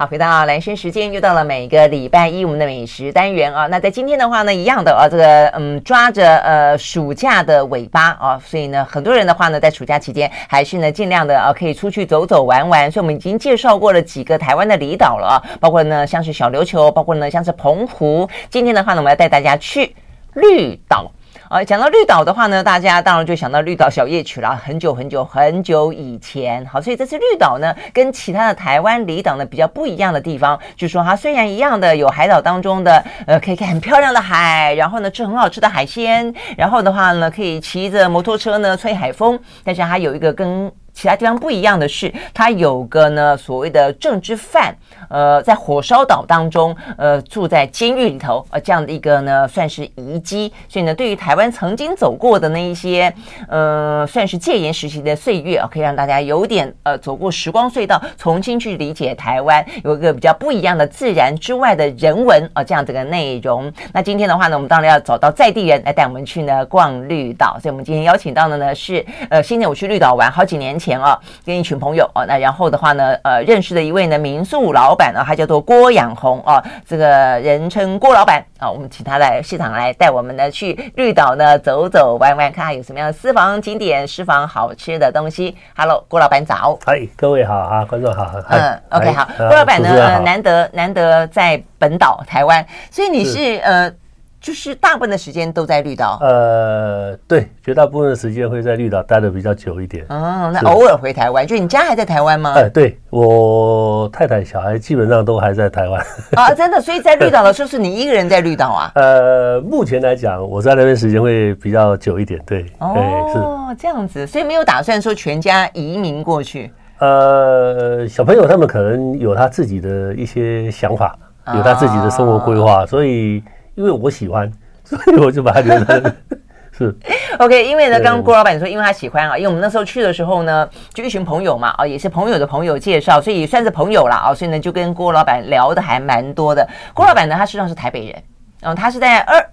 好，回到兰萱时间，又到了每个礼拜一我们的美食单元啊。那在今天的话呢，一样的啊，这个嗯，抓着呃暑假的尾巴啊，所以呢，很多人的话呢，在暑假期间还是呢尽量的啊，可以出去走走玩玩。所以我们已经介绍过了几个台湾的离岛了啊，包括呢像是小琉球，包括呢像是澎湖。今天的话呢，我们要带大家去绿岛。啊，讲到绿岛的话呢，大家当然就想到绿岛小夜曲了。很久很久很久以前，好，所以这次绿岛呢，跟其他的台湾离岛呢比较不一样的地方，就是说它虽然一样的有海岛当中的呃可以看很漂亮的海，然后呢吃很好吃的海鲜，然后的话呢可以骑着摩托车呢吹海风，但是它有一个跟其他地方不一样的是，它有个呢所谓的政治犯，呃，在火烧岛当中，呃，住在监狱里头，呃，这样的一个呢算是遗迹。所以呢，对于台湾曾经走过的那一些，呃，算是戒严时期的岁月啊，可以让大家有点呃走过时光隧道，重新去理解台湾有一个比较不一样的自然之外的人文啊，这样这个内容。那今天的话呢，我们当然要找到在地人来带我们去呢逛绿岛，所以我们今天邀请到的呢是呃，今年我去绿岛玩好几年前。前啊，跟一群朋友啊，那然后的话呢，呃，认识的一位呢民宿老板啊，他叫做郭养红啊，这个人称郭老板啊，我们请他来现场来带我们呢去绿岛呢走走玩玩，看看有什么样的私房景点、私房好吃的东西。Hello，郭老板早。嗨，各位好啊，观众好。嗯，OK，好，郭老板呢，难得难得在本岛台湾，所以你是，是呃。就是大部分的时间都在绿岛，呃，对，绝大部分的时间会在绿岛待的比较久一点。哦，那偶尔回台湾，就你家还在台湾吗？哎，对，我太太小孩基本上都还在台湾。啊，真的，所以在绿岛的时候是你一个人在绿岛啊？呃，目前来讲，我在那边时间会比较久一点。对，哦，是这样子，所以没有打算说全家移民过去。呃，小朋友他们可能有他自己的一些想法，有他自己的生活规划，所以。因为我喜欢，所以我就把它留在。是，OK。因为呢，刚刚郭老板说，因为他喜欢啊，因为我们那时候去的时候呢，就一群朋友嘛，啊，也是朋友的朋友介绍，所以也算是朋友了啊，所以呢，就跟郭老板聊的还蛮多的。郭老板呢，他实际上是台北人，嗯，他是在二。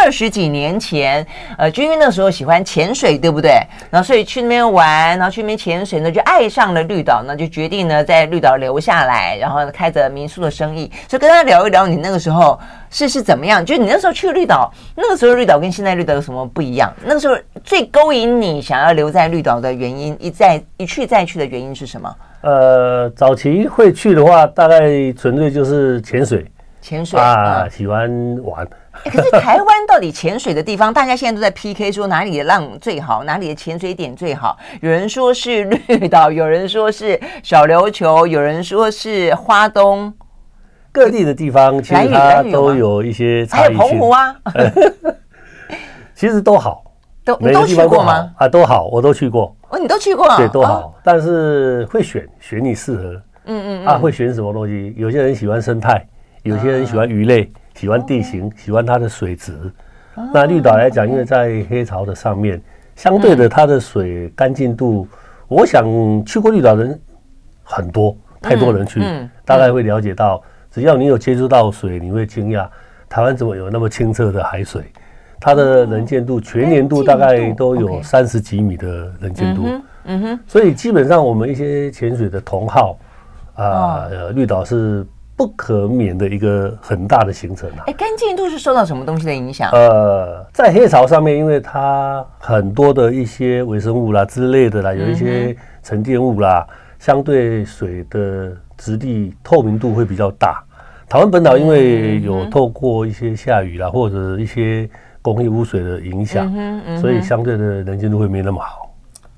二十几年前，呃，就因为那时候喜欢潜水，对不对？然后所以去那边玩，然后去那边潜水呢，就爱上了绿岛，那就决定呢在绿岛留下来，然后开着民宿的生意。所以跟他聊一聊，你那个时候是是怎么样？就你那时候去绿岛，那个时候绿岛跟现在绿岛有什么不一样？那个时候最勾引你想要留在绿岛的原因，一再一去再去的原因是什么？呃，早期会去的话，大概纯粹就是潜水，潜水啊，喜欢玩。欸、可是台湾到底潜水的地方，大家现在都在 PK 说哪里的浪最好，哪里的潜水点最好。有人说是绿岛，有人说是小琉球，有人说是花东，各地的地方其实它都有一些差异。还有澎湖啊，其实都好，都你都去过吗？啊，都好，我都去过。哦，你都去过，对，都好，哦、但是会选选你适合。嗯，嗯嗯，啊，会选什么东西？有些人喜欢生态，有些人喜欢鱼类。嗯喜欢地形，喜欢它的水质。那绿岛来讲，因为在黑潮的上面，相对的它的水干净度，我想去过绿岛的人很多，太多人去，大概会了解到，只要你有接触到水，你会惊讶，台湾怎么有那么清澈的海水？它的能见度全年度大概都有三十几米的能见度。嗯哼，所以基本上我们一些潜水的同号啊，绿岛是。不可免的一个很大的行程啊！哎，干净度是受到什么东西的影响？呃，在黑潮上面，因为它很多的一些微生物啦之类的啦，有一些沉淀物啦，相对水的质地透明度会比较大。台湾本岛因为有透过一些下雨啦，或者一些工业污水的影响，所以相对的能见度会没那么好。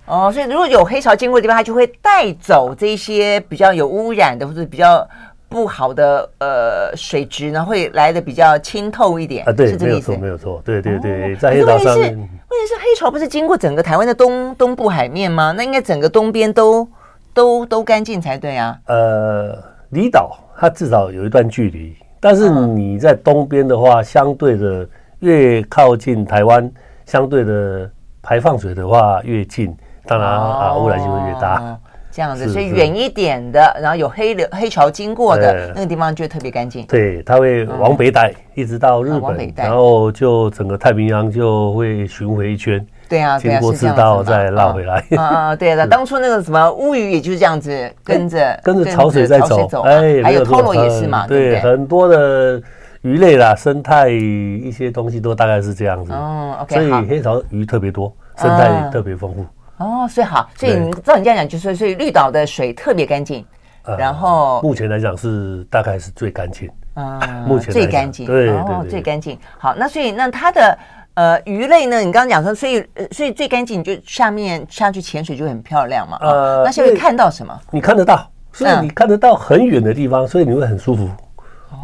哦，所以如果有黑潮经过的地方，它就会带走这些比较有污染的或者比较。不好的呃水质呢，会来的比较清透一点啊，对，没有错，没有错，对对对，在黑潮上面，问题是，黑潮不是经过整个台湾的东东部海面吗？那应该整个东边都都都干净才对啊。呃，离岛它至少有一段距离，但是你在东边的话，相对的越靠近台湾，相对的排放水的话越近，当然啊污染就会越大。这样子，所以远一点的，然后有黑流黑潮经过的那个地方就特别干净。对，它会往北带，一直到日本，然后就整个太平洋就会巡回一圈，对啊，经过赤道再绕回来。啊啊，对的，当初那个什么乌鱼，也就是这样子 跟着跟着潮水在走。哎，还有托罗也是嘛，对，很多的鱼类啦，生态一些东西都大概是这样子。哦，OK，所以黑潮鱼特别多，生态特别丰富。哦，所以好，所以你照你这样讲，就是所以绿岛的水特别干净。然后目前来讲是大概是最干净。啊，目前最干净，对，哦，最干净。好，那所以那它的呃鱼类呢？你刚刚讲说，所以所以最干净，你就下面下去潜水就很漂亮嘛。呃，那下面看到什么？你看得到，所以你看得到很远的地方，所以你会很舒服。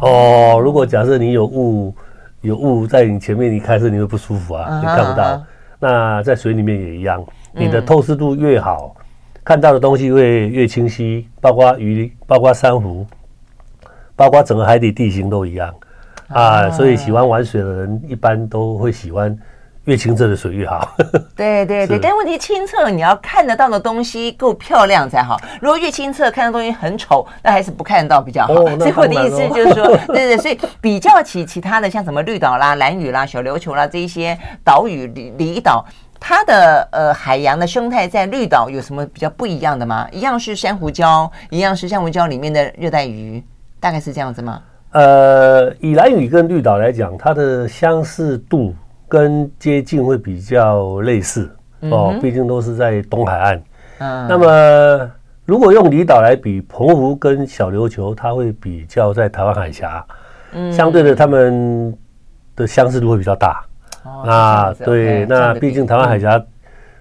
哦，如果假设你有雾，有雾在你前面，你开车你会不舒服啊，你看不到。那在水里面也一样，你的透视度越好，看到的东西会越清晰，包括鱼，包括珊瑚。包括整个海底地形都一样啊，所以喜欢玩水的人一般都会喜欢越清澈的水越好。对对对，但问题清澈，你要看得到的东西够漂亮才好。如果越清澈看到东西很丑，那还是不看得到比较好。所以我的意思就是说，对对，所以比较起其他的，像什么绿岛啦、蓝屿啦、小琉球啦这一些岛屿离离岛，它的呃海洋的生态在绿岛有什么比较不一样的吗？一样是珊瑚礁，一样是珊瑚礁里面的热带鱼。大概是这样子吗？呃，以蓝屿跟绿岛来讲，它的相似度跟接近会比较类似、嗯、哦，毕竟都是在东海岸。嗯，那么如果用离岛来比，澎湖跟小琉球，它会比较在台湾海峡。嗯，相对的，它们的相似度会比较大。哦，那对，那毕竟台湾海峡。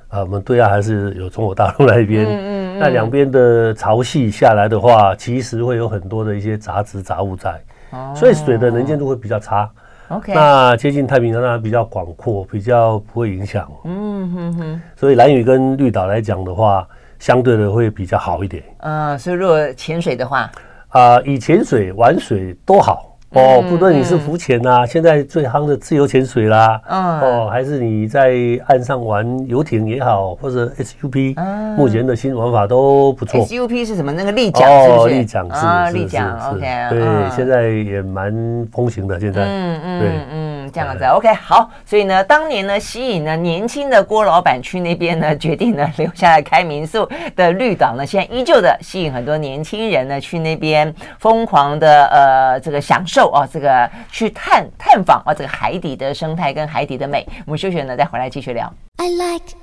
啊，我们对岸还是有中国大陆那一边，嗯那两边的潮汐下来的话，其实会有很多的一些杂质杂物在，哦、所以水的能见度会比较差。OK，那接近太平洋那比较广阔，比较不会影响。嗯哼哼。所以蓝屿跟绿岛来讲的话，相对的会比较好一点。嗯，所以如果潜水的话，啊，以潜水玩水都好。哦，不论你是浮潜呐，现在最夯的自由潜水啦，哦，还是你在岸上玩游艇也好，或者 SUP，目前的新玩法都不错。SUP 是什么？那个立桨是不是？立桨是啊，立桨 OK，对，现在也蛮风行的。现在，嗯嗯，对，嗯，这样子 OK 好。所以呢，当年呢，吸引了年轻的郭老板去那边呢，决定呢留下来开民宿的绿岛呢，现在依旧的吸引很多年轻人呢去那边疯狂的呃这个享受。哦，这个去探探访哦，这个海底的生态跟海底的美，我们休息呢，再回来继续聊。I like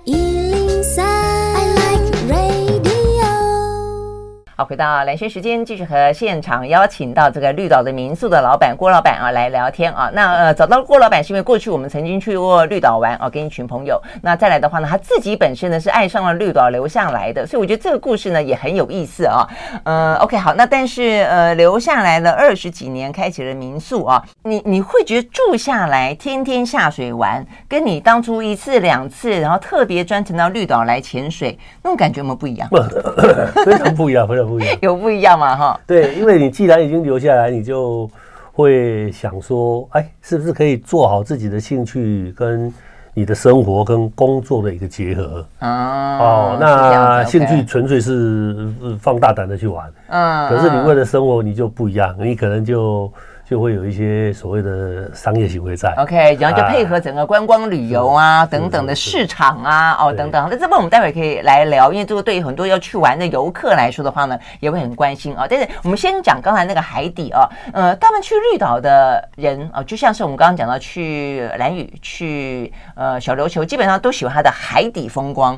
好，回到蓝轩时间，继续和现场邀请到这个绿岛的民宿的老板郭老板啊来聊天啊。那呃，找到郭老板是因为过去我们曾经去过绿岛玩啊，跟一群朋友。那再来的话呢，他自己本身呢是爱上了绿岛留下来的，所以我觉得这个故事呢也很有意思啊。呃，OK，好，那但是呃留下来了二十几年，开启了民宿啊，你你会觉得住下来天天下水玩，跟你当初一次两次，然后特别专程到绿岛来潜水，那种感觉有没有不一样？非常不一样，非常。不一样，有不一样嘛？哈，对，因为你既然已经留下来，你就会想说，哎，是不是可以做好自己的兴趣跟你的生活跟工作的一个结合？哦，哦，那兴趣纯粹是放大胆的去玩，嗯，可是你为了生活，你就不一样，你可能就。就会有一些所谓的商业行为在，OK，然后就配合整个观光旅游啊等等的市场啊，哦等等，那这边我们待会可以来聊，因为这个对于很多要去玩的游客来说的话呢，也会很关心啊。但是我们先讲刚才那个海底啊，呃，他们去绿岛的人啊，就像是我们刚刚讲到去蓝屿、去呃小琉球，基本上都喜欢它的海底风光。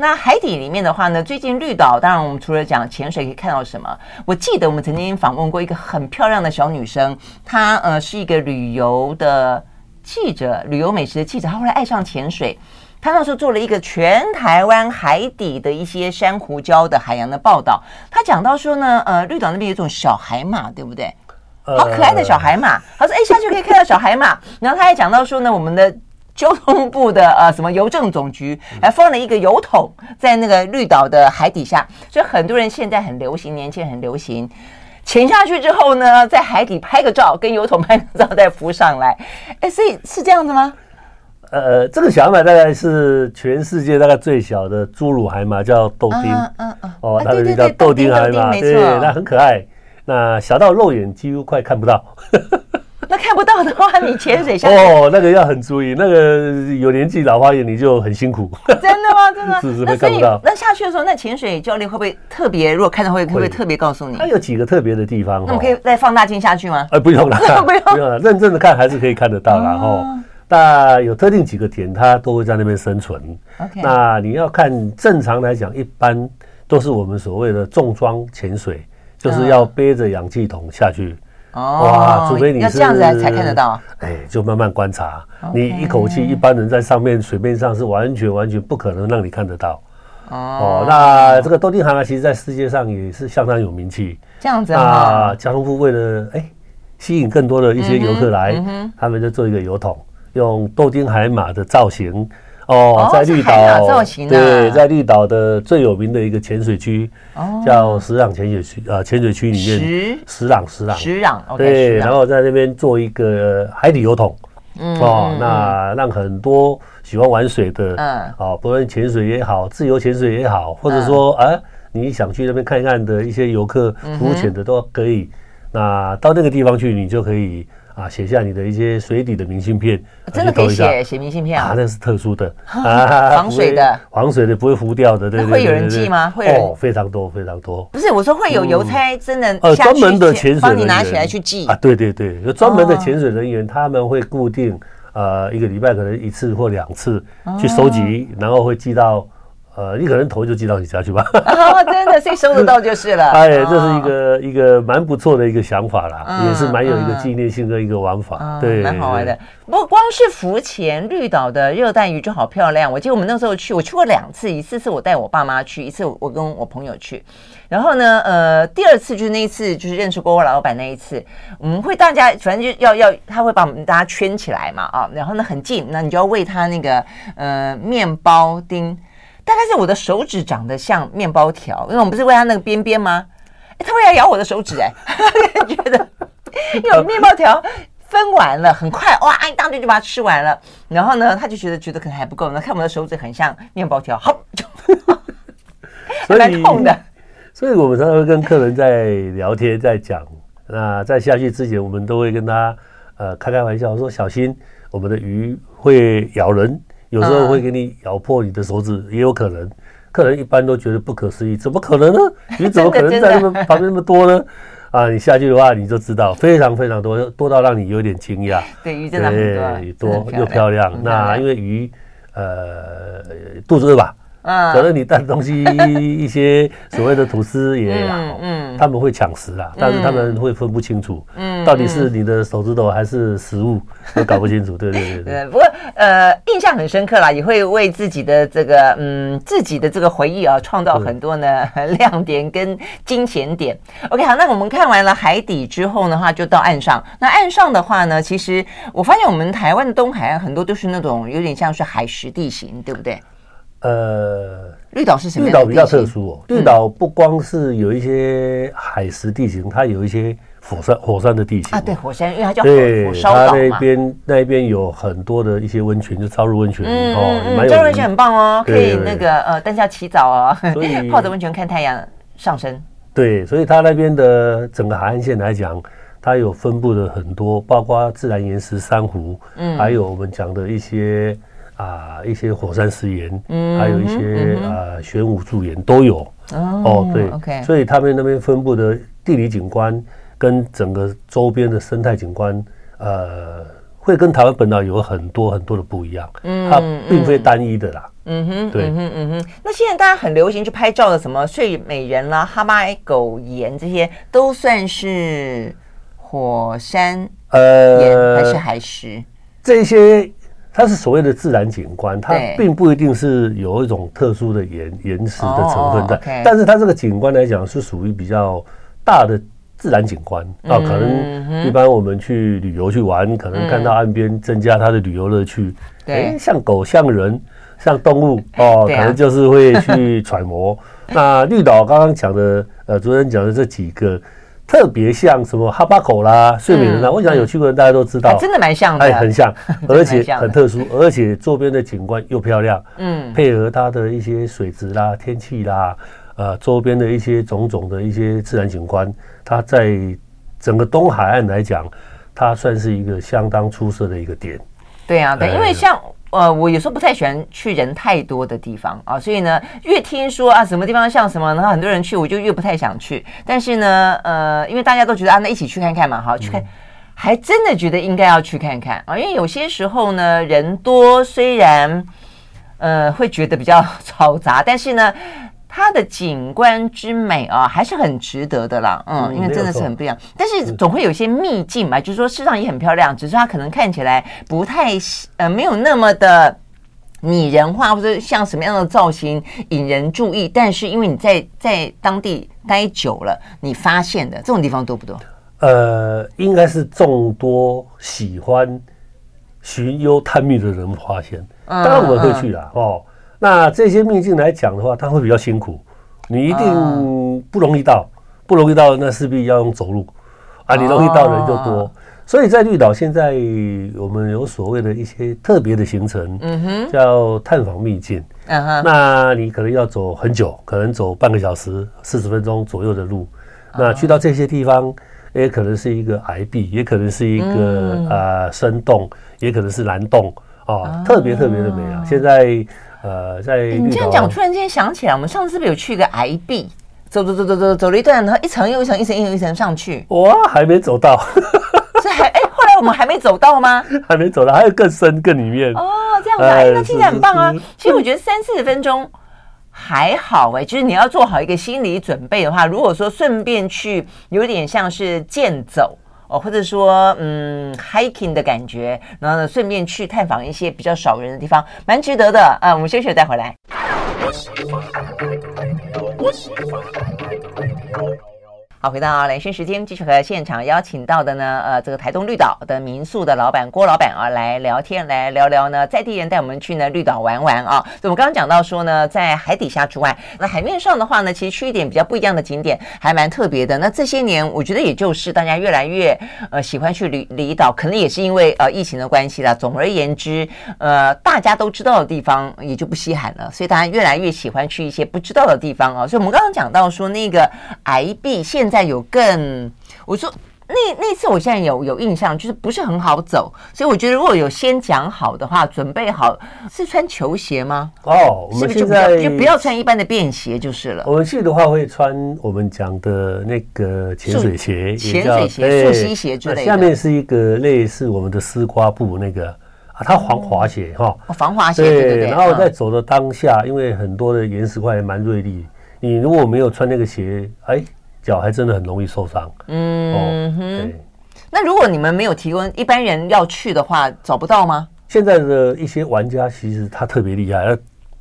那海底里面的话呢，最近绿岛，当然我们除了讲潜水可以看到什么？我记得我们曾经访问过一个很漂亮的小女生，她呃是一个旅游的记者，旅游美食的记者，她后来爱上潜水，她那时候做了一个全台湾海底的一些珊瑚礁的海洋的报道。她讲到说呢，呃，绿岛那边有一种小海马，对不对？好可爱的小海马。她说，哎，下去可以看到小海马。然后她还讲到说呢，我们的。交通部的呃什么邮政总局还放了一个邮筒在那个绿岛的海底下，所以很多人现在很流行，年轻人很流行潜下去之后呢，在海底拍个照，跟油桶拍个照再浮上来。哎，所以是这样子吗？呃，这个小海马大概是全世界大概最小的侏儒海马，叫豆丁。嗯嗯嗯。哦，它的叫豆丁海马，对，那很可爱。那小到肉眼几乎快看不到。那看不到的话，你潜水下去哦，那个要很注意，那个有年纪老花眼你就很辛苦。真的吗？真的？是 是，看不到。那下去的时候，那潜水教练会不会特别？如果看到会，会不会特别告诉你？它有几个特别的地方。那我可以再放大镜下去吗？哎，不用了，不用，不用了，认真的看还是可以看得到。然后，那有特定几个点，它都会在那边生存。那你要看正常来讲，一般都是我们所谓的重装潜水，就是要背着氧气筒下去。哦，哇，除非你是要这样子才看得到。哎，就慢慢观察。你一口气，一般人在上面水面上是完全完全不可能让你看得到。哦，那这个豆丁航啊，其实在世界上也是相当有名气。这样子啊，交通部为了哎吸引更多的一些游客来，他们就做一个油桶，用豆丁海马的造型。哦，在绿岛，对，在绿岛的最有名的一个潜水区，叫石朗潜水区啊，潜水区里面，石朗石朗石朗，对，然后在那边做一个海底油桶，哦，那让很多喜欢玩水的，嗯，哦，不论潜水也好，自由潜水也好，或者说啊，你想去那边看一看的一些游客浮潜的都可以，那到那个地方去，你就可以。啊，写下你的一些水底的明信片，真的可以写写明信片啊？那是特殊的，啊，防水的，防水的不会浮掉的，对对。会有人寄吗？会有，非常多非常多。不是，我说会有邮差真的呃专门的潜水帮你拿起来去寄啊？对对对，有专门的潜水人员，他们会固定呃一个礼拜可能一次或两次去收集，然后会寄到。呃，你可能头就寄到你家去吧。哦，真的，谁收得到就是了。哎，这是一个一个蛮不错的一个想法啦，也是蛮有一个纪念性的一个玩法，对，蛮好玩的。不过光是浮潜，绿岛的热带鱼就好漂亮。我记得我们那时候去，我去过两次，一次是我带我爸妈去，一次我跟我朋友去。然后呢，呃，第二次就是那一次，就是认识郭老板那一次，我们会大家反正就要要，他会把我们大家圈起来嘛，啊，然后呢很近，那你就要喂他那个呃面包丁。大概是我的手指长得像面包条，因为我们不是喂它那个边边吗？哎，它会来咬我的手指哎，觉得 因为面包条分完了，很快哇，一大堆就把它吃完了。然后呢，他就觉得觉得可能还不够，那看我们的手指很像面包条，好，还蛮痛的。所以我们常常会跟客人在聊天，在讲。那在下去之前，我们都会跟他呃开开玩笑说，小心我们的鱼会咬人。有时候会给你咬破你的手指，也有可能。客人一般都觉得不可思议，怎么可能呢？你怎么可能 在那么旁边那么多呢？啊，你下去的话，你就知道非常非常多，多到让你有点惊讶。对，鱼真的很多，多又漂亮。那因为鱼，呃，肚子饿吧。嗯，可能你带东西 一些所谓的吐司也好，嗯，他们会抢食啊，但是他们会分不清楚，嗯，到底是你的手指头还是食物，都搞不清楚，对对对 对。不过呃，印象很深刻啦，也会为自己的这个嗯自己的这个回忆啊，创造很多呢 亮点跟金钱点。OK，好，那我们看完了海底之后的话，就到岸上。那岸上的话呢，其实我发现我们台湾的东海岸很多都是那种有点像是海蚀地形，对不对？呃，绿岛是什么？绿岛比较特殊哦。绿岛不光是有一些海蚀地形，它有一些火山火山的地形啊。对，火山，因为它叫火烧岛嘛。它那边那边有很多的一些温泉，就超入温泉哦，嗯，超入温泉很棒哦，可以那个呃，但是要洗澡哦，泡着温泉看太阳上升。对，所以它那边的整个海岸线来讲，它有分布的很多，包括自然岩石、珊瑚，嗯，还有我们讲的一些。啊，一些火山石岩，嗯，还有一些啊玄武柱岩都有。哦，对，OK，所以他们那边分布的地理景观跟整个周边的生态景观，呃，会跟台湾本岛有很多很多的不一样。嗯，它并非单一的啦。嗯哼，对，嗯哼，嗯哼。那现在大家很流行去拍照的，什么睡美人啦、哈巴狗岩，这些都算是火山呃还是海石？这些。它是所谓的自然景观，它并不一定是有一种特殊的岩岩石的成分在，但是它这个景观来讲是属于比较大的自然景观啊。可能一般我们去旅游去玩，可能看到岸边增加它的旅游乐趣。对，像狗、像人、像动物 哦，可能就是会去揣摩。那绿岛刚刚讲的，呃，主持人讲的这几个。特别像什么哈巴狗啦、睡美人啦，我想有去过的人大家都知道，真的蛮像的，哎，很像，而且很特殊，而且周边的景观又漂亮，嗯，配合它的一些水质啦、天气啦，呃，周边的一些种种的一些自然景观，它在整个东海岸来讲，它算是一个相当出色的一个点。对啊，对，因为像呃，我有时候不太喜欢去人太多的地方啊，所以呢，越听说啊什么地方像什么，然后很多人去，我就越不太想去。但是呢，呃，因为大家都觉得啊，那一起去看看嘛，好，去看，还真的觉得应该要去看看啊，因为有些时候呢，人多虽然呃会觉得比较 嘈杂，但是呢。它的景观之美啊，还是很值得的啦。嗯，因为真的是很不一样。但是总会有些秘境嘛，就是说世上也很漂亮，只是它可能看起来不太呃没有那么的拟人化，或者像什么样的造型引人注意。但是因为你在在当地待久了，你发现的这种地方多不多？呃，应该是众多喜欢寻幽探秘的人发现。当然我们会去啦，哦。那这些秘境来讲的话，它会比较辛苦，你一定不容易到，不容易到，那势必要用走路啊。你容易到人就多，所以在绿岛现在我们有所谓的一些特别的行程，嗯哼，叫探访秘境，嗯哼，那你可能要走很久，可能走半个小时、四十分钟左右的路。那去到这些地方，也可能是一个崖壁，也可能是一个呃深洞，也可能是蓝洞啊，特别特别的美啊。现在。呃，在你这样讲，突然间想起来，我们上次是不是有去一个崖壁，走走走走走走了一段，然后一层又一层，一层又一层上去。哇，还没走到，这还哎，后来我们还没走到吗？还没走到，还有更深更里面。哦，这样子，哎，那听起来很棒啊。其实我觉得三四十分钟还好哎，就是你要做好一个心理准备的话，如果说顺便去，有点像是健走。哦，或者说，嗯，hiking 的感觉，然后呢，顺便去探访一些比较少人的地方，蛮值得的。啊，我们休息再回来。好，回到连线时间，继续和现场邀请到的呢，呃，这个台东绿岛的民宿的老板郭老板啊，来聊天，来聊聊呢，在地人带我们去呢绿岛玩玩啊。我们刚刚讲到说呢，在海底下之外，那海面上的话呢，其实去一点比较不一样的景点，还蛮特别的。那这些年，我觉得也就是大家越来越呃喜欢去离离岛，可能也是因为呃疫情的关系啦。总而言之，呃，大家都知道的地方也就不稀罕了，所以大家越来越喜欢去一些不知道的地方啊。所以我们刚刚讲到说那个崖壁现现在有更，我说那那次我现在有有印象，就是不是很好走，所以我觉得如果有先讲好的话，准备好是穿球鞋吗？哦，我们现在就不要穿一般的便鞋就是了。我们去的话会穿我们讲的那个潜水鞋，潜水鞋、溯溪鞋之类的。下面是一个类似我们的丝瓜布那个啊，它防滑鞋哈，防滑鞋对对对。然后在走的当下，因为很多的岩石块蛮锐利，你如果没有穿那个鞋，哎。脚还真的很容易受伤。嗯哼，对。那如果你们没有提供，一般人要去的话，找不到吗？现在的一些玩家其实他特别厉害，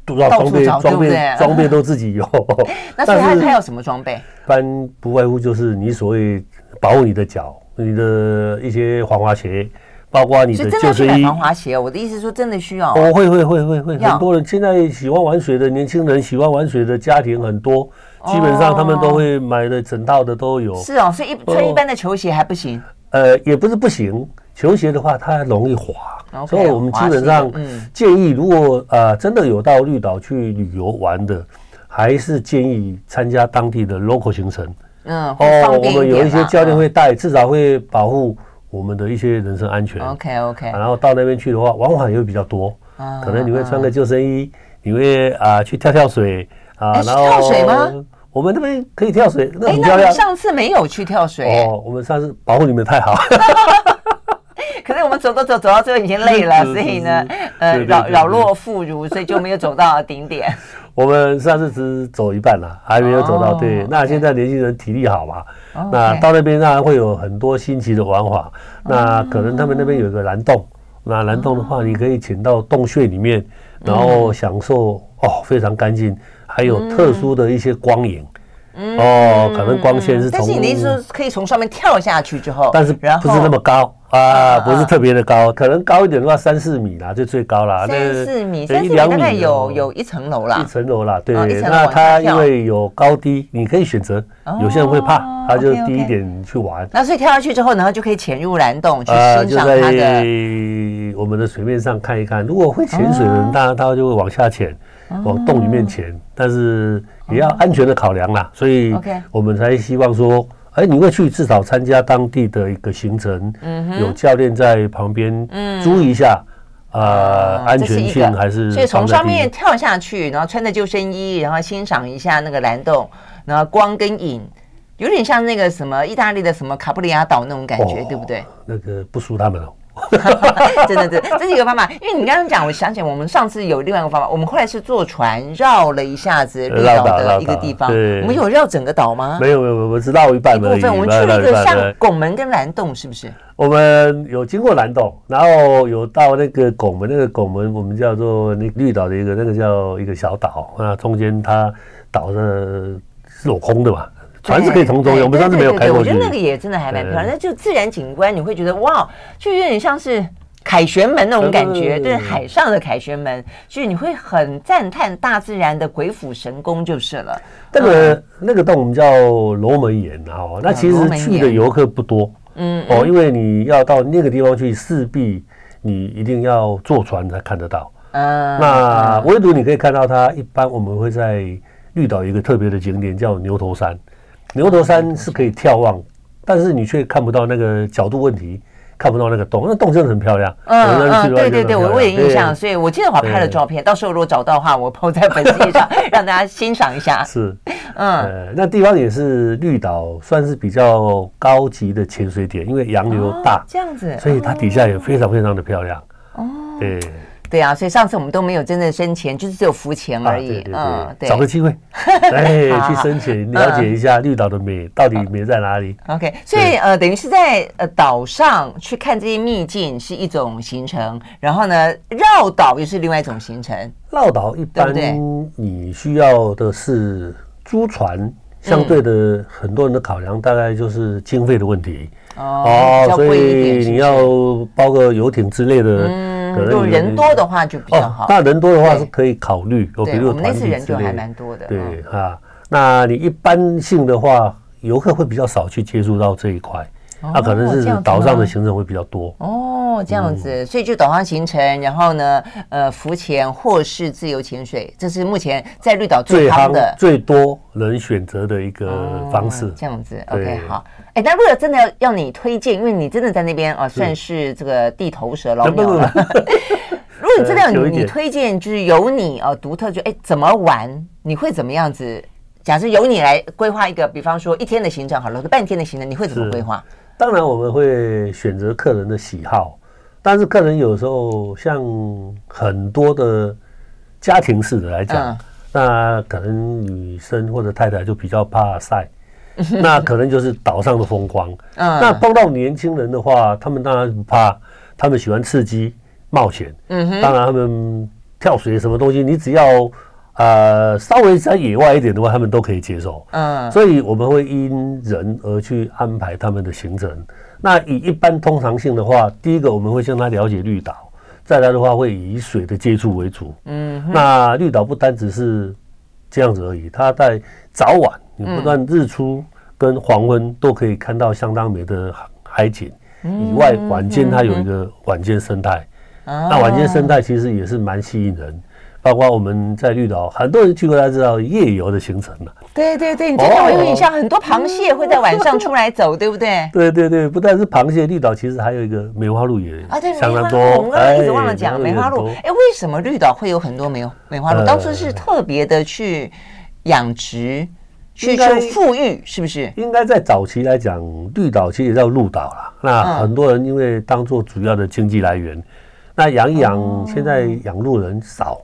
都要装备装备装备都自己有。那所以他他有什么装备？一般不外乎就是你所谓保护你的脚，你的一些防滑鞋。包括你的救生衣、防滑鞋，我的意思是说，真的需要哦，会会会会会，很多人现在喜欢玩水的年轻人，喜欢玩水的家庭很多，基本上他们都会买的整套的都有。是哦，所以一穿一般的球鞋还不行。呃，也不是不行，球鞋的话它容易滑，所以我们基本上建议，如果呃真的有到绿岛去旅游玩的，还是建议参加当地的 local 行程。嗯，哦，我们有一些教练会带，至少会保护。我们的一些人身安全，OK OK，然后到那边去的话，往返也会比较多，可能你会穿个救生衣，你会啊去跳跳水啊，然后跳水吗？我们那边可以跳水，那那你上次没有去跳水哦，我们上次保护你们太好，可是我们走走走走到最后已经累了，所以呢，呃扰扰弱妇孺，所以就没有走到顶点。我们上次只走一半了，还没有走到对。那现在年轻人体力好嘛？那到那边当然会有很多新奇的玩法。那可能他们那边有一个蓝洞，那蓝洞的话，你可以潜到洞穴里面，然后享受哦非常干净，还有特殊的一些光影。哦，可能光线是从，但是你的意思是可以从上面跳下去之后，但是不是那么高啊？不是特别的高，可能高一点的话三四米啦，就最高啦。三四米，三四米大概有有一层楼啦。一层楼啦，对。那它因为有高低，你可以选择。有些人会怕，他就低一点去玩。那所以跳下去之后，然后就可以潜入蓝洞去欣赏它的。我们的水面上看一看，如果会潜水的人，当然他就会往下潜。往洞里面潜，但是也要安全的考量啦，所以我们才希望说，哎，你会去至少参加当地的一个行程，嗯，有教练在旁边，嗯，注意一下，啊，安全性还是。所以从上面跳下去，然后穿着救生衣，然后欣赏一下那个蓝洞，然后光跟影，有点像那个什么意大利的什么卡布里亚岛那种感觉，对不对？那个不输他们了。真的，这这是一个方法。因为你刚刚讲，我想起我们上次有另外一个方法，我们后来是坐船绕了一下子绿岛的一个地方。我们有绕整个岛吗？没有没有没有，我只绕一半。一部分，我们去了一个像拱门跟蓝洞，是不是？我们有经过蓝洞，然后有到那个拱门，那个拱门我们叫做那绿岛的一个那个叫一个小岛，那中间它岛的是镂空的嘛。船是可以从中游，我们上次没有开过去。我觉得那个也真的还蛮漂亮，那就自然景观，你会觉得哇，就有点像是凯旋门那种感觉，对，海上的凯旋门，所以你会很赞叹大自然的鬼斧神工就是了。那个那个洞我们叫罗门岩啊，那其实去的游客不多，嗯哦，因为你要到那个地方去，势必你一定要坐船才看得到。嗯，那唯独你可以看到它，一般我们会在绿岛一个特别的景点叫牛头山。牛头山是可以眺望，但是你却看不到那个角度问题，看不到那个洞，那洞真的很漂亮。嗯嗯，对对对，我我也印象，所以我记得我拍了照片，到时候如果找到的话，我 po 在粉丝页上，让大家欣赏一下。是，嗯，那地方也是绿岛算是比较高级的潜水点，因为洋流大，这样子，所以它底下也非常非常的漂亮。哦，对。对啊，所以上次我们都没有真正深潜，就是只有浮潜而已。嗯，对，找个机会，哎，去深潜了解一下绿岛的美到底美在哪里。OK，所以呃，等于是在呃岛上去看这些秘境是一种行程，然后呢绕岛又是另外一种行程。绕岛一般你需要的是租船，相对的很多人的考量大概就是经费的问题。哦，所以你要包个游艇之类的。如果人多的话就比较好。那人多的话是可以考虑。我比如我们那次人就还蛮多的。对啊，那你一般性的话，游客会比较少去接触到这一块。那可能是岛上的行程会比较多。哦，这样子，所以就岛上行程，然后呢，呃，浮潜或是自由潜水，这是目前在绿岛最夯的、最多人选择的一个方式。这样子，OK，好。哎，但如果真的要要你推荐，因为你真的在那边啊，算是这个地头蛇老鸟了。如果你真的要你推荐，就是由你啊独特，就哎怎么玩，你会怎么样子？假设由你来规划一个，比方说一天的行程好了，半天的行程，你会怎么规划？当然我们会选择客人的喜好，但是客人有时候像很多的家庭式的来讲，嗯、那可能女生或者太太就比较怕晒。那可能就是岛上的风光。嗯，那碰到年轻人的话，他们当然不怕，他们喜欢刺激冒险。嗯哼，当然他们跳水什么东西，你只要呃稍微在野外一点的话，他们都可以接受。嗯，所以我们会因人而去安排他们的行程。那以一般通常性的话，第一个我们会向他了解绿岛，再来的话会以水的接触为主。嗯，那绿岛不单只是这样子而已，它在早晚。你不但日出跟黄昏都可以看到相当美的海景，以外晚间它有一个晚间生态，那晚间生态其实也是蛮吸引人，包括我们在绿岛，很多人去过才知道夜游的行程了。对对对，你知道我有印象，很多螃蟹会在晚上出来走，对不对？对对对，不但是螃蟹，绿岛其实还有一个梅花鹿也啊，对，相当多。我们刚刚一直忘了讲梅花鹿，哎，为什么绿岛会有很多梅梅花鹿？当初是特别的去养殖。需求富裕是不是？应该在早期来讲，绿岛其实也叫鹿岛了。那很多人因为当做主要的经济来源，那养一养，现在养鹿人少。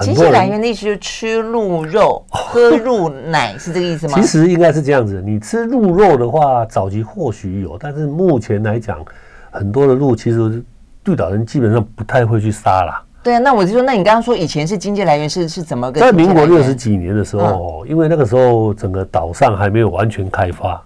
经济来源的意思就是吃鹿肉、喝鹿奶，是这个意思吗？其实应该是这样子。你吃鹿肉的话，早期或许有，但是目前来讲，很多的鹿其实绿岛人基本上不太会去杀了。对啊，那我就说，那你刚刚说以前是经济来源是是怎么个？在民国六十几年的时候，因为那个时候整个岛上还没有完全开发，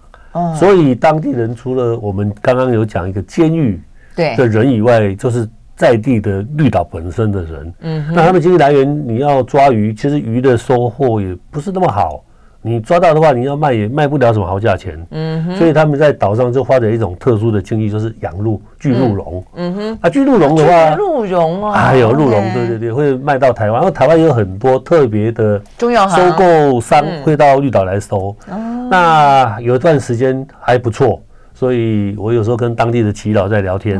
所以当地人除了我们刚刚有讲一个监狱的人以外，就是在地的绿岛本身的人。嗯，那他们经济来源，你要抓鱼，其实鱼的收获也不是那么好。你抓到的话，你要卖也卖不了什么好价钱。嗯哼，所以他们在岛上就发展一种特殊的经济，就是养鹿、巨鹿茸。嗯哼，啊，巨鹿茸的话，鹿茸啊，还有鹿茸，对对对，会卖到台湾。然后台湾有很多特别的中药行收购商会到绿岛来收。哦，那有一段时间还不错，所以我有时候跟当地的耆老在聊天。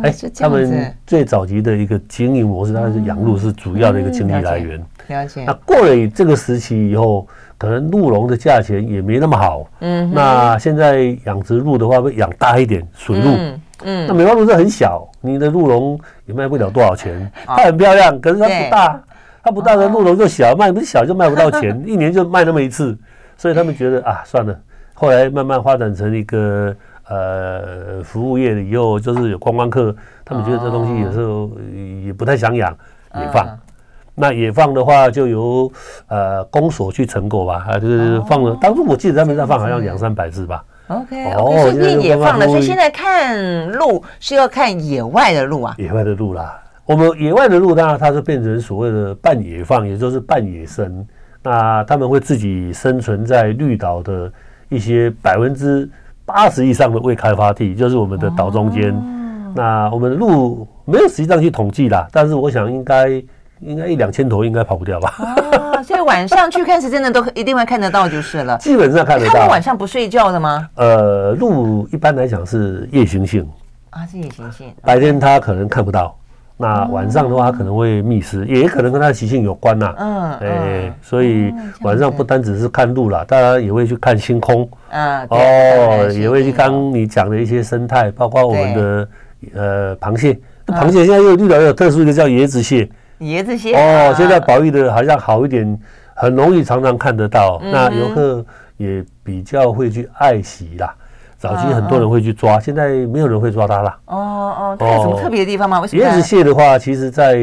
哎，他们最早期的一个经营模式，当然是养鹿是主要的一个经济来源。了解。那过了这个时期以后，可能鹿茸的价钱也没那么好。嗯。那现在养殖鹿的话，会养大一点水鹿。嗯。那梅花鹿是很小，你的鹿茸也卖不了多少钱。它很漂亮，可是它不大。它不大的鹿茸就小，卖不小就卖不到钱，一年就卖那么一次。所以他们觉得啊，算了。后来慢慢发展成一个。呃，服务业了以后就是有观光客，他们觉得这东西有时候也不太想养，也放。那野放的话，就由呃公所去成果吧，啊，就是放了。当初我记得他们在放，好像两三百只吧。OK，哦，所以野放了。所以现在看鹿是要看野外的鹿啊，野外的鹿啦。我们野外的鹿，当然它是变成所谓的半野放，也就是半野生。那他们会自己生存在绿岛的一些百分之。八十以上的未开发地，就是我们的岛中间。哦、那我们的鹿没有实际上去统计啦，但是我想应该应该一两千头应该跑不掉吧。哦，所以晚上去看是真的都一定会看得到就是了。基本上看得到。他们晚上不睡觉的吗？呃，鹿一般来讲是夜行性啊，是夜行性。白天它可能看不到。那晚上的话，可能会觅食，也可能跟它的习性有关呐。嗯，哎，所以晚上不单只是看鹿啦，当然也会去看星空。嗯，哦，也会去刚你讲的一些生态，包括我们的呃螃蟹。螃蟹现在又遇到一个特殊一个叫椰子蟹。椰子蟹。哦，现在保育的好像好一点，很容易常常看得到。那游客也比较会去爱惜啦。早期很多人会去抓，嗯、现在没有人会抓它了。哦哦，它有什么特别的地方吗？为什么？椰子蟹的话，其实，在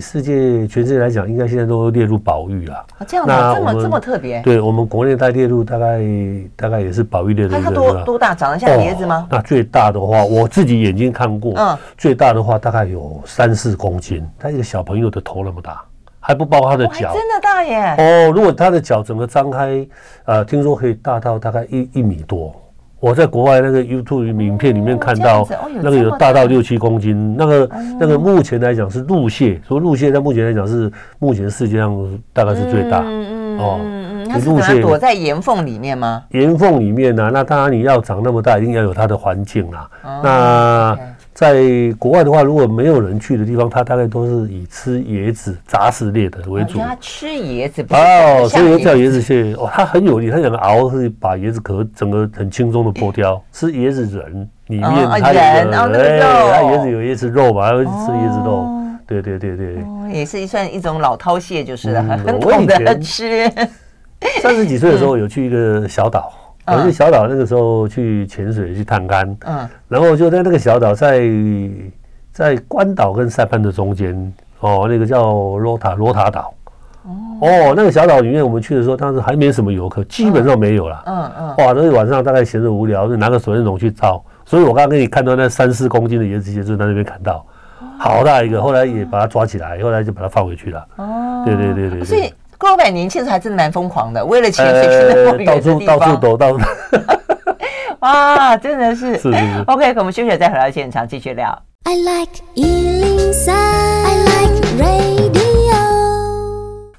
世界全世界来讲，应该现在都列入保育了。啊，这样吗？这么这么特别？对我们国内在列入，大概大概也是保育列的。多多大？长得像椰子吗？哦？那最大的话，我自己眼睛看过，嗯，最大的话大概有三四公斤，它一个小朋友的头那么大，还不包括它的脚。真的大耶！哦，如果它的脚整个张开，呃，听说可以大到大概一一米多。我在国外那个 YouTube 影片里面看到，那个有大到六七公斤，那个那个目前来讲是陆蟹，说陆蟹在目前来讲是目前世界上大概是最大。嗯嗯哦，它是它躲在岩缝里面吗？岩缝里面呢，那当然你要长那么大，一定要有它的环境啦。那。在国外的话，如果没有人去的地方，它大概都是以吃椰子杂食类的为主。它吃椰子哦，所以叫椰子蟹哦，它很有力，它想熬是把椰子壳整个很轻松的剥掉，吃椰子仁里面它有哎，它椰子有椰子肉嘛，它会吃椰子肉。对对对对，也是算一种老饕蟹就是了，很懂得吃。三十几岁的时候有去一个小岛。我去小岛那个时候去潜水去探勘，嗯，然后就在那个小岛，在在关岛跟塞班的中间，哦，那个叫罗塔罗塔岛，哦，那个小岛里面我们去的时候，当时还没什么游客，基本上没有了，嗯嗯，哇，那晚上大概闲着无聊，就拿个手电筒去照，所以我刚刚给你看到那三四公斤的椰子蟹，就在那边看到，好大一个，后来也把它抓起来，后来就把它放回去了，哦，对对对对对。郭老板年轻时还真的蛮疯狂的，为了潜水去那么远的地方，到处躲，到处。哇，真的是。是是是。OK，我们休息再回到现场继续聊。I like 103, I like radio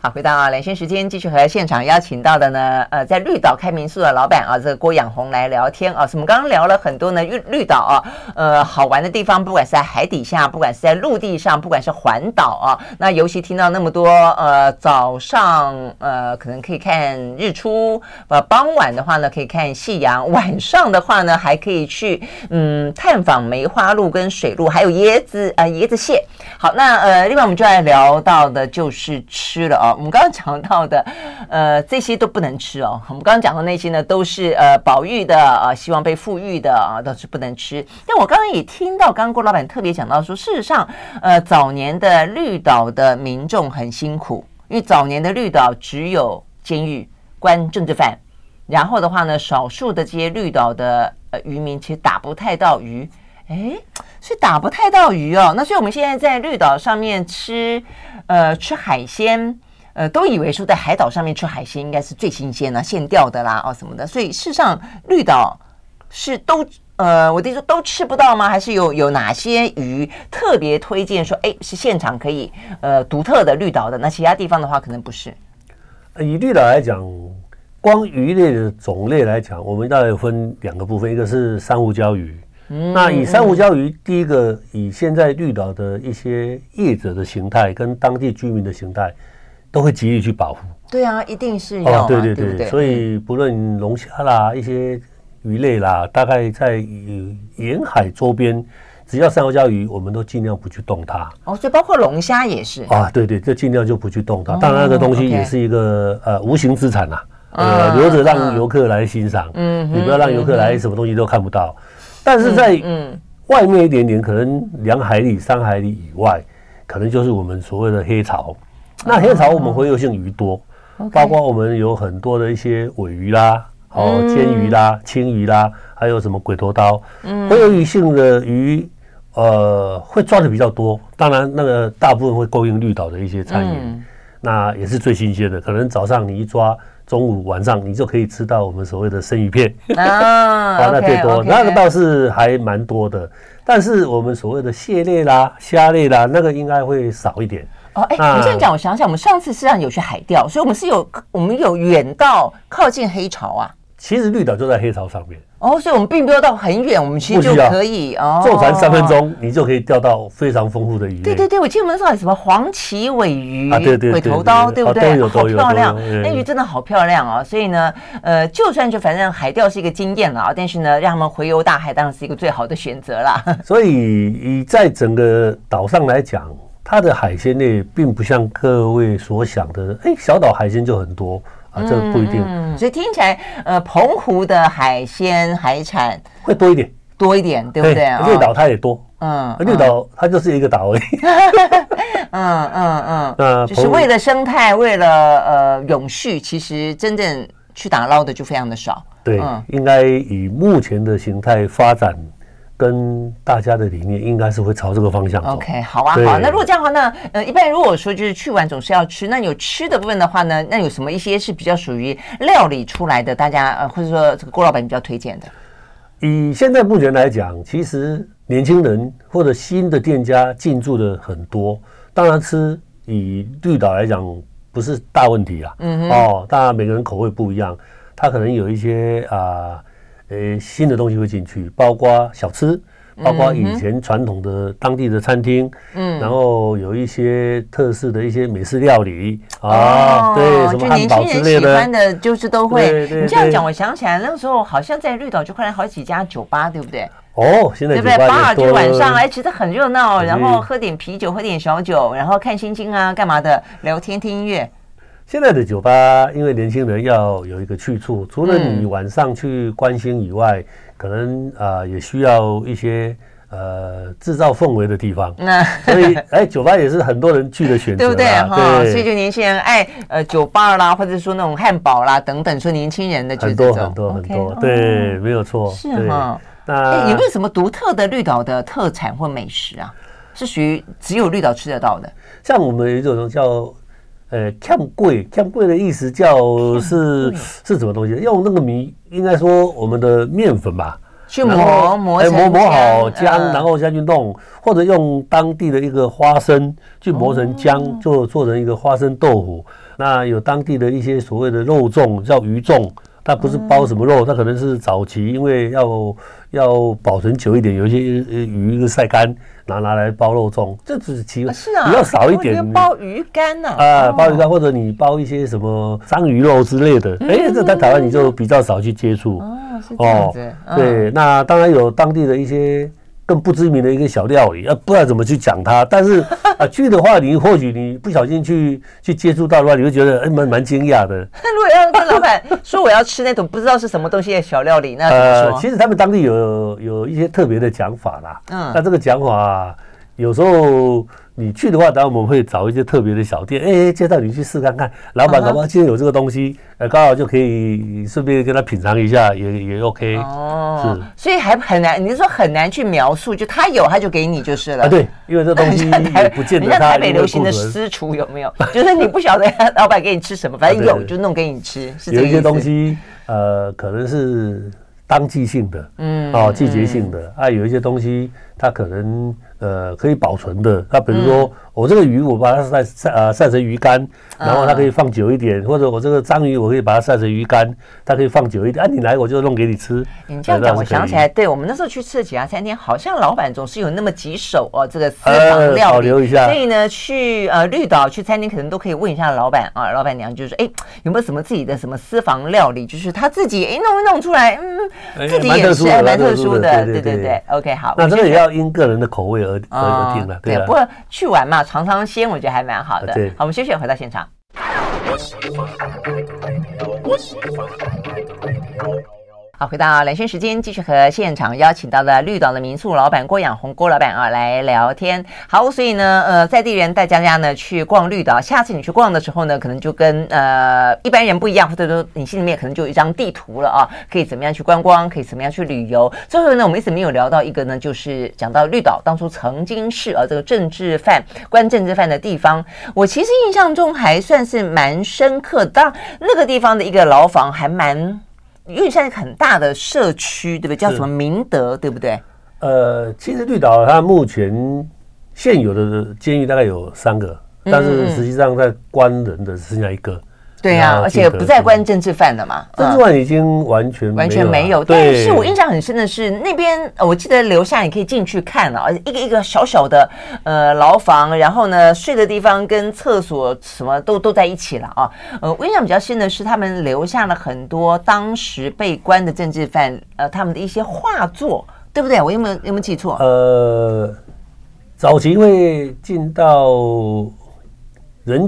回到啊，连线时间，继续和现场邀请到的呢，呃，在绿岛开民宿的老板啊，这个郭养红来聊天啊。我们刚刚聊了很多呢，绿绿岛啊，呃，好玩的地方，不管是在海底下，不管是在陆地上，不管是环岛啊，那尤其听到那么多，呃，早上呃，可能可以看日出，呃，傍晚的话呢，可以看夕阳，晚上的话呢，还可以去嗯探访梅花鹿跟水鹿，还有椰子啊、呃，椰子蟹。好，那呃，另外我们就来聊到的就是吃了哦。我们刚刚讲到的，呃，这些都不能吃哦。我们刚刚讲的那些呢，都是呃保育的啊、希望被复育的啊，都是不能吃。但我刚刚也听到，刚刚郭老板特别讲到说，事实上，呃，早年的绿岛的民众很辛苦，因为早年的绿岛只有监狱关政治犯，然后的话呢，少数的这些绿岛的呃渔民其实打不太到鱼。哎，是打不太到鱼哦。那所以我们现在在绿岛上面吃，呃，吃海鲜，呃，都以为说在海岛上面吃海鲜应该是最新鲜的、现钓的啦，哦什么的。所以事实上，绿岛是都，呃，我弟说都吃不到吗？还是有有哪些鱼特别推荐说，哎，是现场可以，呃，独特的绿岛的？那其他地方的话，可能不是。以绿岛来讲。光鱼类的种类来讲，我们大概分两个部分，一个是珊瑚礁鱼。嗯，那以珊瑚礁鱼，第一个以现在绿岛的一些业者的形态跟当地居民的形态，都会极力去保护。对啊，一定是要、啊哦。对对对，对对，所以不论龙虾啦，一些鱼类啦，大概在沿海周边，只要珊瑚礁鱼，我们都尽量不去动它。哦，所以包括龙虾也是。啊，对对，就尽量就不去动它。当然，那个东西也是一个、哦 okay、呃无形资产呐、啊，呃，留着让游客来欣赏。嗯，你不要让游客来什么东西都看不到。嗯但是在嗯外面一点点，可能两海里、三海里以外，可能就是我们所谓的黑潮。那黑潮我们洄游性鱼多，包括我们有很多的一些尾鱼啦、哦煎鱼啦、青鱼啦，还有什么鬼头刀。洄游性的鱼，呃，会抓的比较多。当然，那个大部分会供应绿岛的一些餐饮，那也是最新鲜的。可能早上你一抓。中午晚上你就可以吃到我们所谓的生鱼片 啊，那最多那个倒是还蛮多的，但是我们所谓的蟹类啦、虾类啦，那个应该会少一点。哦，哎，你这样讲，我想想，我们上次实际上有去海钓，所以我们是有我们有远到靠近黑潮啊。其实绿岛就在黑潮上面。哦，所以我们并不要到很远，我们其实就可以哦，坐船三分钟，你就可以钓到非常丰富的鱼。对对对，我记得我们说什么黄鳍尾鱼、啊、对对鬼头刀，对不对？好漂亮，那鱼真的好漂亮啊！所以呢，呃，就算就反正海钓是一个经验了啊，但是呢，让他们回游大海当然是一个最好的选择啦。所以以在整个岛上来讲，它的海鲜类并不像各位所想的，哎，小岛海鲜就很多啊。这个不一定，嗯，所以听起来，呃，澎湖的海鲜海产会多一点，多一点，对不对啊？绿岛它也多，嗯，绿岛它就是一个岛而已，嗯嗯 嗯，嗯，就是为了生态，为了呃永续，其实真正去打捞的就非常的少，对，应该以目前的形态发展。跟大家的理念应该是会朝这个方向走。OK，好啊，好啊。那如果这样的话，那呃，一般如果说就是去玩总是要吃，那有吃的部分的话呢，那有什么一些是比较属于料理出来的？大家呃，或者说这个郭老板比较推荐的？以现在目前来讲，其实年轻人或者新的店家进驻的很多，当然吃以绿岛来讲不是大问题啊。嗯哼。哦，当然每个人口味不一样，他可能有一些啊。呃呃，新的东西会进去，包括小吃，包括以前传统的当地的餐厅，嗯，然后有一些特色的一些美式料理啊，对，什么汉堡之类的，喜欢的就是都会。你这样讲，我想起来那个时候好像在绿岛就开了好几家酒吧，对不对？哦，现在对不对？巴尔就晚上哎，其实很热闹，然后喝点啤酒，喝点小酒，然后看星星啊，干嘛的，聊天听音乐。现在的酒吧，因为年轻人要有一个去处，除了你晚上去观星以外，嗯、可能啊、呃、也需要一些呃制造氛围的地方。那所以哎，酒吧也是很多人去的选择，对不对？哈，所以就年轻人爱呃酒吧啦，或者说那种汉堡啦等等，说年轻人的很多很多很多，对，没有错，是哈。那有没有什么独特的绿岛的特产或美食啊？是属于只有绿岛吃得到的？像我们有一种叫。呃，呛粿，呛粿的意思叫是是什么东西？用那个米，应该说我们的面粉吧，去磨磨磨磨好浆，然后下去弄，或者用当地的一个花生去磨成浆，做做成一个花生豆腐。那有当地的一些所谓的肉粽，叫鱼粽。它不是包什么肉，它可能是早期因为要要保存久一点，有一些鱼晒干，拿拿来包肉粽，这只是其是啊，比较少一点。包鱼干呐？啊，包鱼干或者你包一些什么章鱼肉之类的，哎，这在台湾你就比较少去接触。哦，是这样子。对，那当然有当地的一些。更不知名的一个小料理，啊，不知道怎么去讲它。但是 啊，去的话，你或许你不小心去去接触到的话，你会觉得哎，蛮蛮惊讶的。那如果要跟老板说我要吃那种不知道是什么东西的小料理，那呃，其实他们当地有有一些特别的讲法啦。嗯，那这个讲法有时候。你去的话，当然我们会找一些特别的小店，哎，介绍你去试看看。老板，老板今天有这个东西，呃，刚好就可以顺便跟他品尝一下，也也 OK。哦，是，所以还很难，你是说很难去描述，就他有他就给你就是了。啊，对，因为这东西 也不见得。你像台北流行的私厨有没有？就是你不晓得老板给你吃什么，反正有就弄给你吃。是有一些东西，呃，可能是当季性的，嗯，哦，季节性的。啊，有一些东西它可能。呃，可以保存的。那比如说，我这个鱼，我把它晒晒呃晒成鱼干，然后它可以放久一点。嗯、或者我这个章鱼，我可以把它晒成鱼干，它可以放久一点。啊，你来我就弄给你吃。你这样讲，我想起来，对我们那时候去吃的几家餐厅，好像老板总是有那么几手哦，这个私房料理、呃、保留一下。所以呢，去呃绿岛去餐厅，可能都可以问一下老板啊，老板娘就是说，哎，有没有什么自己的什么私房料理，就是他自己哎弄一弄出来，嗯，自己也是蛮特殊的，对对对。OK，好，那这个也要因个人的口味。而而定了，对，不过去玩嘛，尝尝鲜，我觉得还蛮好的。对，好，我们休息，回到现场。好，回到兰萱时间，继续和现场邀请到了绿岛的民宿老板郭养红郭老板啊来聊天。好，所以呢，呃，在地人带大家呢去逛绿岛。下次你去逛的时候呢，可能就跟呃一般人不一样，或者说你心里面可能就有一张地图了啊，可以怎么样去观光，可以怎么样去旅游。最后呢，我们一直没有聊到一个呢，就是讲到绿岛当初曾经是呃这个政治犯关政治犯的地方。我其实印象中还算是蛮深刻的，当那个地方的一个牢房还蛮。因为现在很大的社区，对不对？叫什么明德，对不对？呃，其实绿岛它目前现有的监狱大概有三个，嗯、但是实际上在关人的只剩下一个。对呀，而且不再关政治犯了嘛。政治犯已经完全完全没有。但是我印象很深的是，那边我记得留下你可以进去看了，一个一个小小的呃牢房，然后呢睡的地方跟厕所什么都都在一起了啊。呃，我印象比较深的是，他们留下了很多当时被关的政治犯呃他们的一些画作，对不对？我有没有有没有记错？呃，早期会进到人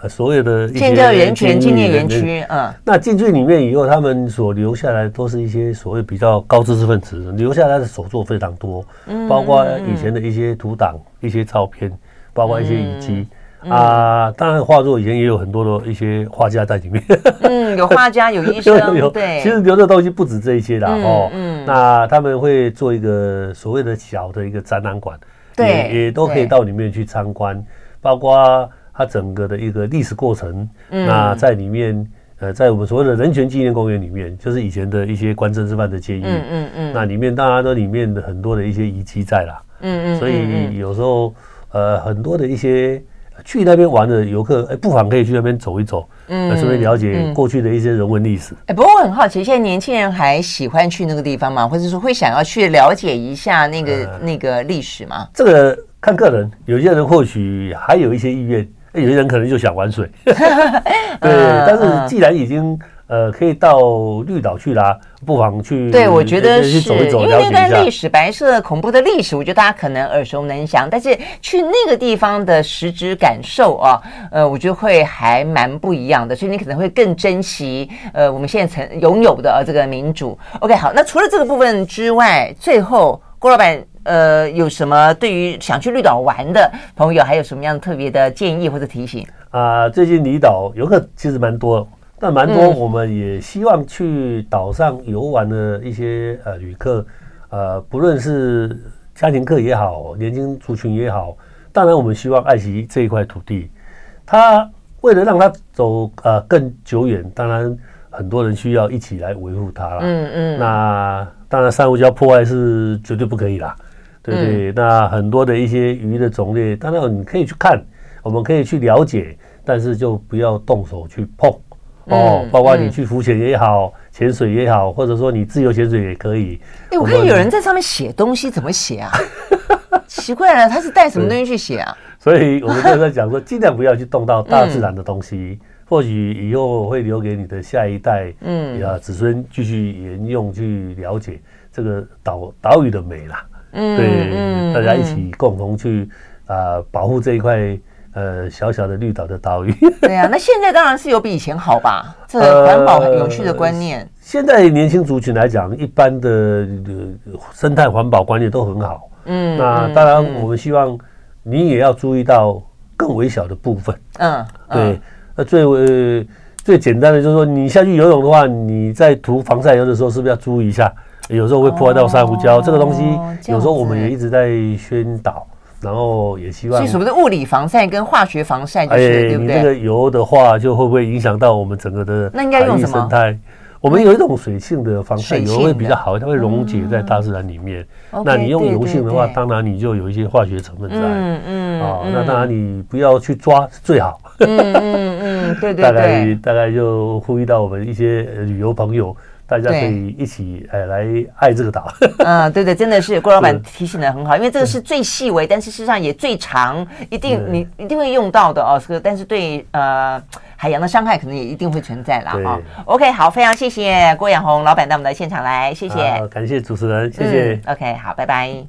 权。所有的一些人权纪念园区，嗯，那进去里面以后，他们所留下来都是一些所谓比较高知识分子留下来的手作非常多，嗯，包括以前的一些图档、一些照片，包括一些遗迹啊。当然，画作以前也有很多的一些画家在里面，嗯，有画家，有医生，有对。其实留的东西不止这一些的哦，嗯，那他们会做一个所谓的小的一个展览馆，对，也都可以到里面去参观，包括。它整个的一个历史过程，嗯、那在里面，呃，在我们所谓的人权纪念公园里面，就是以前的一些关政治犯的监狱，嗯嗯嗯，那里面当然都里面的很多的一些遗迹在啦，嗯嗯，所以有时候，呃，很多的一些去那边玩的游客，哎，不妨可以去那边走一走，嗯，顺便了解过去的一些人文历史。哎，不过我很好奇，现在年轻人还喜欢去那个地方吗？或者说会想要去了解一下那个、呃、那个历史吗？这个看个人，有些人或许还有一些意愿。有些人可能就想玩水，对。但是既然已经呃可以到绿岛去啦，不妨去。对，我觉得是，因为那段历史，白色恐怖的历史，我觉得大家可能耳熟能详。但是去那个地方的实质感受啊，呃，我觉得会还蛮不一样的。所以你可能会更珍惜呃我们现在曾拥有的这个民主。OK，好，那除了这个部分之外，最后郭老板。呃，有什么对于想去绿岛玩的朋友，还有什么样特别的建议或者提醒啊？最近离岛游客其实蛮多，但蛮多，我们也希望去岛上游玩的一些呃旅客，呃，不论是家庭客也好，年轻族群也好，当然我们希望爱惜这一块土地。它为了让它走呃更久远，当然很多人需要一起来维护它了。嗯嗯。那当然，珊瑚礁破坏是绝对不可以啦。对对，那很多的一些鱼的种类，当然你可以去看，我们可以去了解，但是就不要动手去碰哦。包括你去浮潜也好，潜水也好，或者说你自由潜水也可以。哎，我看有人在上面写东西，怎么写啊？奇怪了，他是带什么东西去写啊？所以我们就在讲说，尽量不要去动到 大自然的东西，或许以后会留给你的下一代，嗯，呀，子孙继续沿用，去了解这个岛岛屿的美啦。嗯，对，嗯、大家一起共同去啊、呃、保护这一块呃小小的绿岛的岛屿。对啊，那现在当然是有比以前好吧？这环保很有趣的观念。呃、现在年轻族群来讲，一般的、呃、生态环保观念都很好。嗯，那当然我们希望你也要注意到更微小的部分。嗯，对，那最为最简单的就是说，你下去游泳的话，你在涂防晒油的时候，是不是要注意一下？有时候会破坏到珊瑚礁，这个东西有时候我们也一直在宣导，然后也希望。所以什么的物理防晒跟化学防晒，就是对不对？你这个油的话，就会不会影响到我们整个的那应该用什么生态？我们有一种水性的防晒油会比较好，嗯、它会溶解在大自然里面。嗯、那你用油性的话，对对对当然你就有一些化学成分在。嗯嗯。哦，那当然你不要去抓是最好。嗯嗯嗯，对对对。大概大概就呼吁到我们一些旅游朋友。大家可以一起呃来爱这个岛。嗯，对对，真的是 郭老板提醒的很好，因为这个是最细微，但是事实上也最长，一定你一定会用到的哦。这个但是对呃海洋的伤害可能也一定会存在啦。哈。OK，好，非常谢谢郭养红老板到我们的现场来，谢谢，感谢主持人，谢谢。OK，好，拜拜。